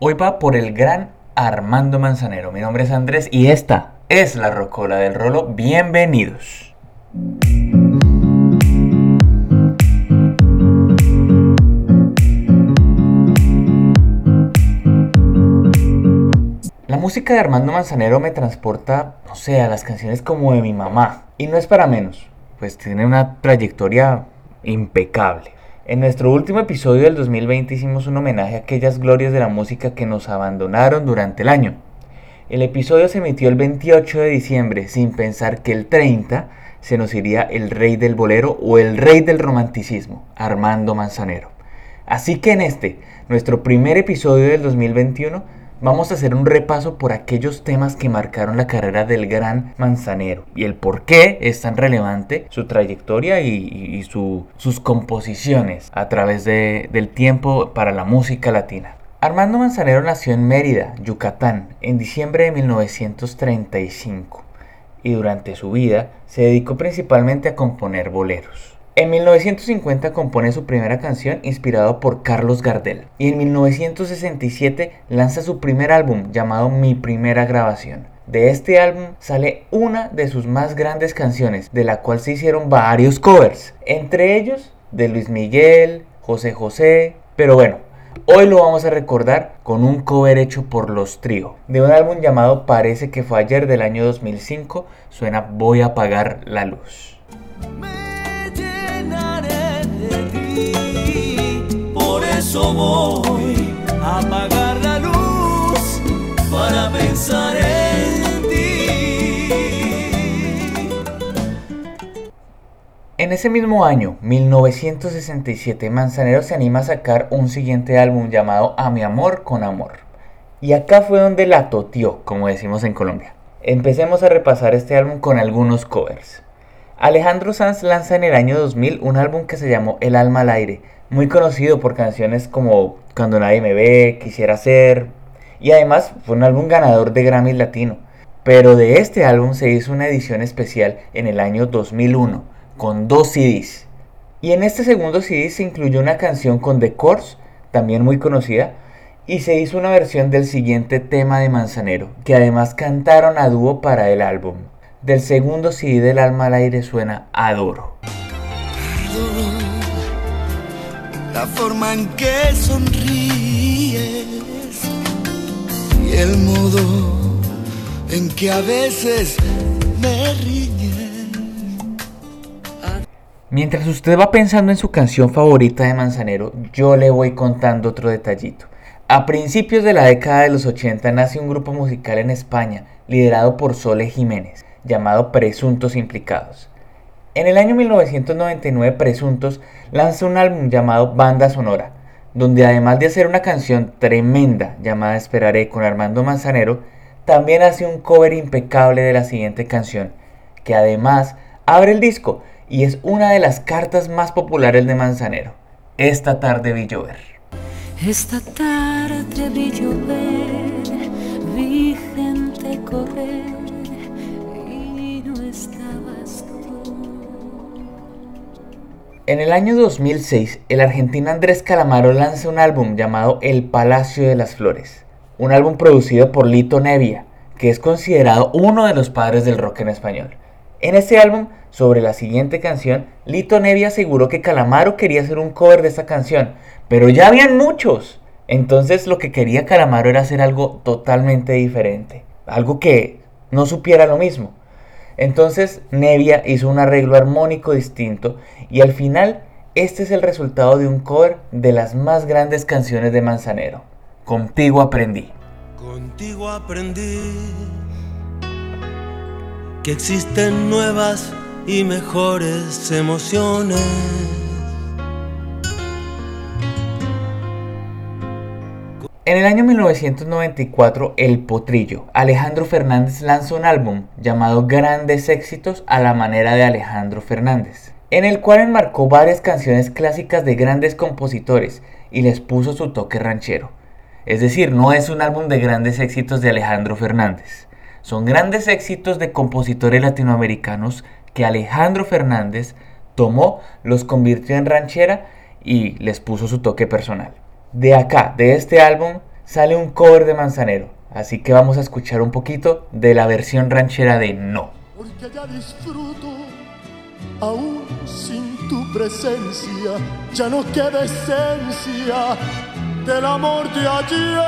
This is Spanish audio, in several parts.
Hoy va por el gran Armando Manzanero. Mi nombre es Andrés y esta es la Rocola del Rolo. Bienvenidos. La música de Armando Manzanero me transporta, no sé, las canciones como de mi mamá. Y no es para menos, pues tiene una trayectoria impecable. En nuestro último episodio del 2020 hicimos un homenaje a aquellas glorias de la música que nos abandonaron durante el año. El episodio se emitió el 28 de diciembre sin pensar que el 30 se nos iría el rey del bolero o el rey del romanticismo, Armando Manzanero. Así que en este, nuestro primer episodio del 2021, vamos a hacer un repaso por aquellos temas que marcaron la carrera del gran Manzanero y el por qué es tan relevante su trayectoria y, sus composiciones a través del tiempo para la música latina. Armando Manzanero nació en Mérida, Yucatán, en diciembre de 1935 y durante su vida se dedicó principalmente a componer boleros. En 1950 compone su primera canción inspirado por Carlos Gardel y en 1967 lanza su primer álbum llamado Mi Primera Grabación. De este álbum sale una de sus más grandes canciones, de la cual se hicieron varios covers, entre ellos de Luis Miguel, José José, pero bueno, Hoy lo vamos a recordar con un cover hecho por Los Trío, de un álbum llamado Parece que fue ayer del año 2005, suena Voy a apagar la luz. Voy a la luz para pensar en ti. En ese mismo año, 1967, Manzanero se anima a sacar un siguiente álbum llamado A mi amor con amor. Y acá fue donde la totió, como decimos en Colombia. Empecemos a repasar este álbum con algunos covers. Alejandro Sanz lanza en el año 2000 un álbum que se llamó El alma al aire, muy conocido por canciones como Cuando nadie me ve, Quisiera ser, y además fue un álbum ganador de Grammy Latino. Pero de este álbum se hizo una edición especial en el año 2001, con dos CDs. Y en este segundo CD se incluyó una canción con The Course, también muy conocida, y se hizo una versión del siguiente tema de Manzanero, que además cantaron a dúo para el álbum. Del segundo CD del alma al aire suena Adoro. la forma en que sonríes y el modo en que a veces me Mientras usted va pensando en su canción favorita de Manzanero, yo le voy contando otro detallito. A principios de la década de los 80 nace un grupo musical en España liderado por Sole Jiménez llamado Presuntos Implicados. En el año 1999 Presuntos lanza un álbum llamado Banda Sonora, donde además de hacer una canción tremenda llamada Esperaré con Armando Manzanero, también hace un cover impecable de la siguiente canción, que además abre el disco y es una de las cartas más populares de Manzanero. Esta tarde vi llover. Esta tarde vi llover, vi gente correr En el año 2006, el argentino Andrés Calamaro lanza un álbum llamado El Palacio de las Flores, un álbum producido por Lito Nevia, que es considerado uno de los padres del rock en español. En este álbum, sobre la siguiente canción, Lito Nevia aseguró que Calamaro quería hacer un cover de esta canción, pero ya habían muchos. Entonces lo que quería Calamaro era hacer algo totalmente diferente, algo que no supiera lo mismo. Entonces Nevia hizo un arreglo armónico distinto y al final este es el resultado de un cover de las más grandes canciones de Manzanero. Contigo aprendí. Contigo aprendí que existen nuevas y mejores emociones En el año 1994, El Potrillo, Alejandro Fernández lanzó un álbum llamado Grandes Éxitos a la manera de Alejandro Fernández, en el cual enmarcó varias canciones clásicas de grandes compositores y les puso su toque ranchero. Es decir, no es un álbum de grandes éxitos de Alejandro Fernández, son grandes éxitos de compositores latinoamericanos que Alejandro Fernández tomó, los convirtió en ranchera y les puso su toque personal. De acá, de este álbum, sale un cover de Manzanero. Así que vamos a escuchar un poquito de la versión ranchera de No. Porque ya disfruto, aún sin tu presencia, ya no queda esencia del amor de ayer.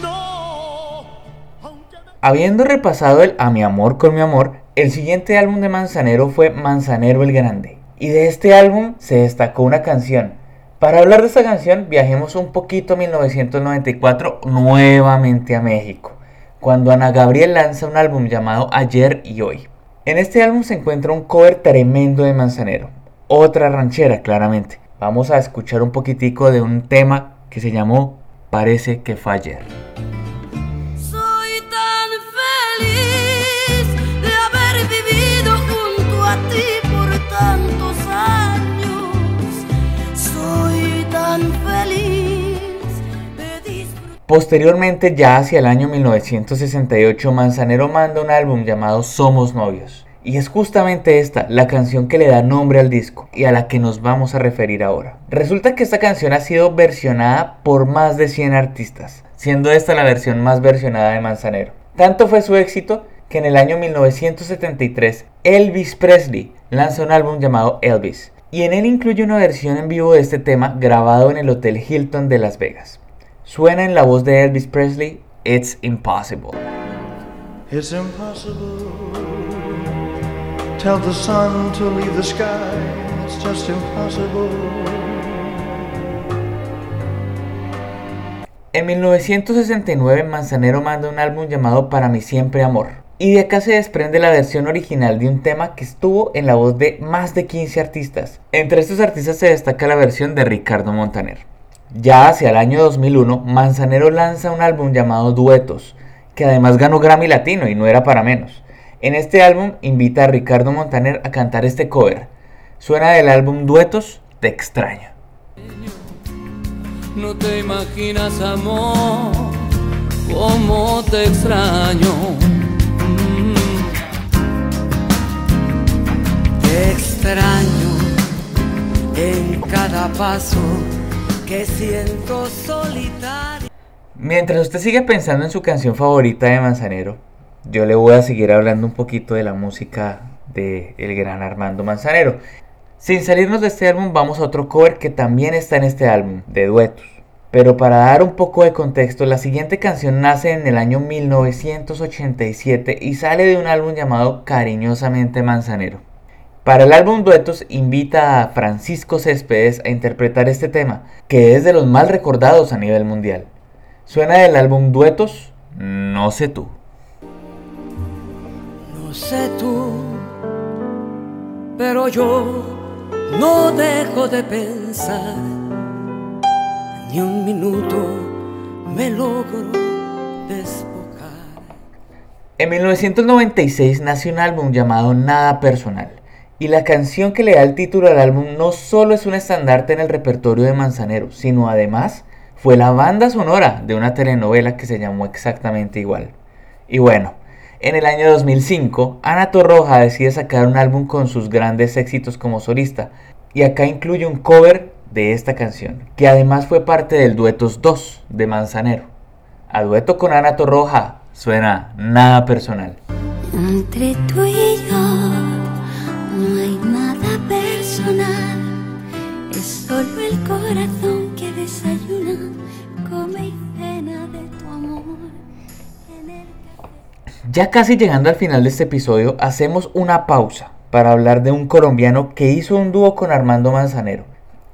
No, aunque Habiendo repasado el A mi amor con mi amor, el siguiente álbum de Manzanero fue Manzanero el Grande. Y de este álbum se destacó una canción. Para hablar de esta canción, viajemos un poquito a 1994 nuevamente a México, cuando Ana Gabriel lanza un álbum llamado Ayer y Hoy. En este álbum se encuentra un cover tremendo de Manzanero, otra ranchera claramente. Vamos a escuchar un poquitico de un tema que se llamó Parece que fue ayer. Soy tan feliz Posteriormente, ya hacia el año 1968, Manzanero manda un álbum llamado Somos Novios. Y es justamente esta la canción que le da nombre al disco y a la que nos vamos a referir ahora. Resulta que esta canción ha sido versionada por más de 100 artistas, siendo esta la versión más versionada de Manzanero. Tanto fue su éxito que en el año 1973 Elvis Presley lanza un álbum llamado Elvis, y en él incluye una versión en vivo de este tema grabado en el Hotel Hilton de Las Vegas. Suena en la voz de Elvis Presley, It's Impossible. It's impossible. Tell the sun to leave the sky. It's just impossible. En 1969 Manzanero manda un álbum llamado Para mi siempre amor. Y de acá se desprende la versión original de un tema que estuvo en la voz de más de 15 artistas. Entre estos artistas se destaca la versión de Ricardo Montaner. Ya hacia el año 2001, Manzanero lanza un álbum llamado Duetos, que además ganó Grammy Latino y no era para menos. En este álbum invita a Ricardo Montaner a cantar este cover. Suena del álbum Duetos, Te extraño. No te imaginas, amor, cómo te extraño. Extraño en cada paso que siento solitario. Mientras usted sigue pensando en su canción favorita de Manzanero, yo le voy a seguir hablando un poquito de la música de el gran Armando Manzanero. Sin salirnos de este álbum, vamos a otro cover que también está en este álbum, de duetos. Pero para dar un poco de contexto, la siguiente canción nace en el año 1987 y sale de un álbum llamado Cariñosamente Manzanero. Para el álbum Duetos invita a Francisco Céspedes a interpretar este tema, que es de los más recordados a nivel mundial. Suena del álbum Duetos, No sé tú. No sé tú, pero yo no dejo de pensar. Ni un minuto me logro despojar. En 1996 nace un álbum llamado Nada Personal. Y la canción que le da el título al álbum no solo es un estandarte en el repertorio de Manzanero, sino además fue la banda sonora de una telenovela que se llamó exactamente igual. Y bueno, en el año 2005, Ana Torroja decide sacar un álbum con sus grandes éxitos como solista, y acá incluye un cover de esta canción, que además fue parte del Duetos 2 de Manzanero. A dueto con Ana Torroja suena Nada Personal. Entre tú y yo solo el corazón que desayuna, come y de tu amor. Ya casi llegando al final de este episodio, hacemos una pausa para hablar de un colombiano que hizo un dúo con Armando Manzanero.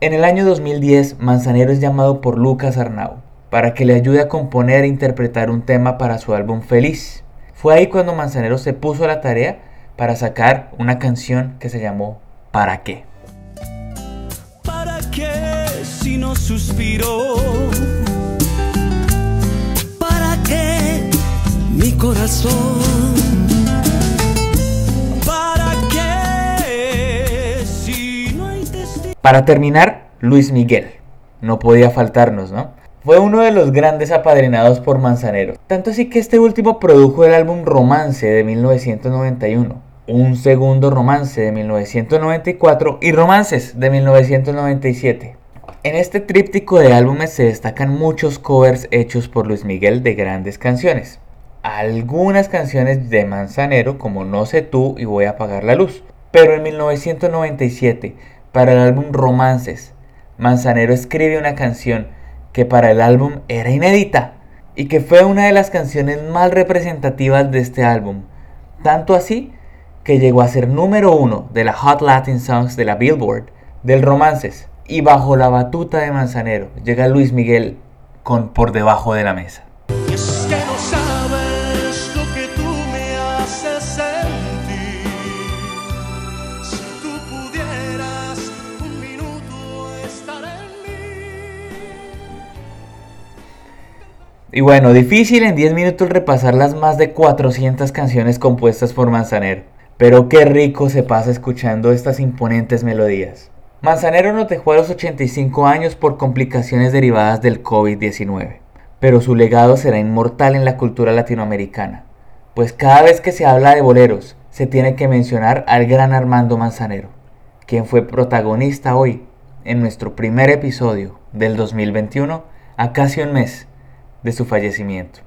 En el año 2010, Manzanero es llamado por Lucas Arnau para que le ayude a componer e interpretar un tema para su álbum Feliz. Fue ahí cuando Manzanero se puso a la tarea para sacar una canción que se llamó ¿Para qué? Para terminar, Luis Miguel. No podía faltarnos, ¿no? Fue uno de los grandes apadrinados por Manzanero. Tanto así que este último produjo el álbum Romance de 1991. Un segundo romance de 1994 y Romances de 1997. En este tríptico de álbumes se destacan muchos covers hechos por Luis Miguel de grandes canciones. Algunas canciones de Manzanero como No sé tú y Voy a apagar la luz. Pero en 1997, para el álbum Romances, Manzanero escribe una canción que para el álbum era inédita y que fue una de las canciones más representativas de este álbum. Tanto así que llegó a ser número uno de la Hot Latin Songs de la Billboard del Romances y bajo la batuta de Manzanero llega Luis Miguel con Por debajo de la mesa. Y es que no sabes lo que tú me haces sentir. Si tú pudieras un minuto estar en mí. Y bueno, difícil en 10 minutos repasar las más de 400 canciones compuestas por Manzanero, pero qué rico se pasa escuchando estas imponentes melodías. Manzanero nos dejó a los 85 años por complicaciones derivadas del COVID-19, pero su legado será inmortal en la cultura latinoamericana, pues cada vez que se habla de boleros se tiene que mencionar al gran Armando Manzanero, quien fue protagonista hoy en nuestro primer episodio del 2021 a casi un mes de su fallecimiento.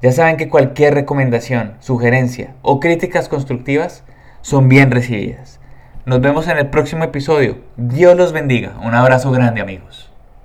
Ya saben que cualquier recomendación, sugerencia o críticas constructivas son bien recibidas. Nos vemos en el próximo episodio. Dios los bendiga. Un abrazo grande amigos.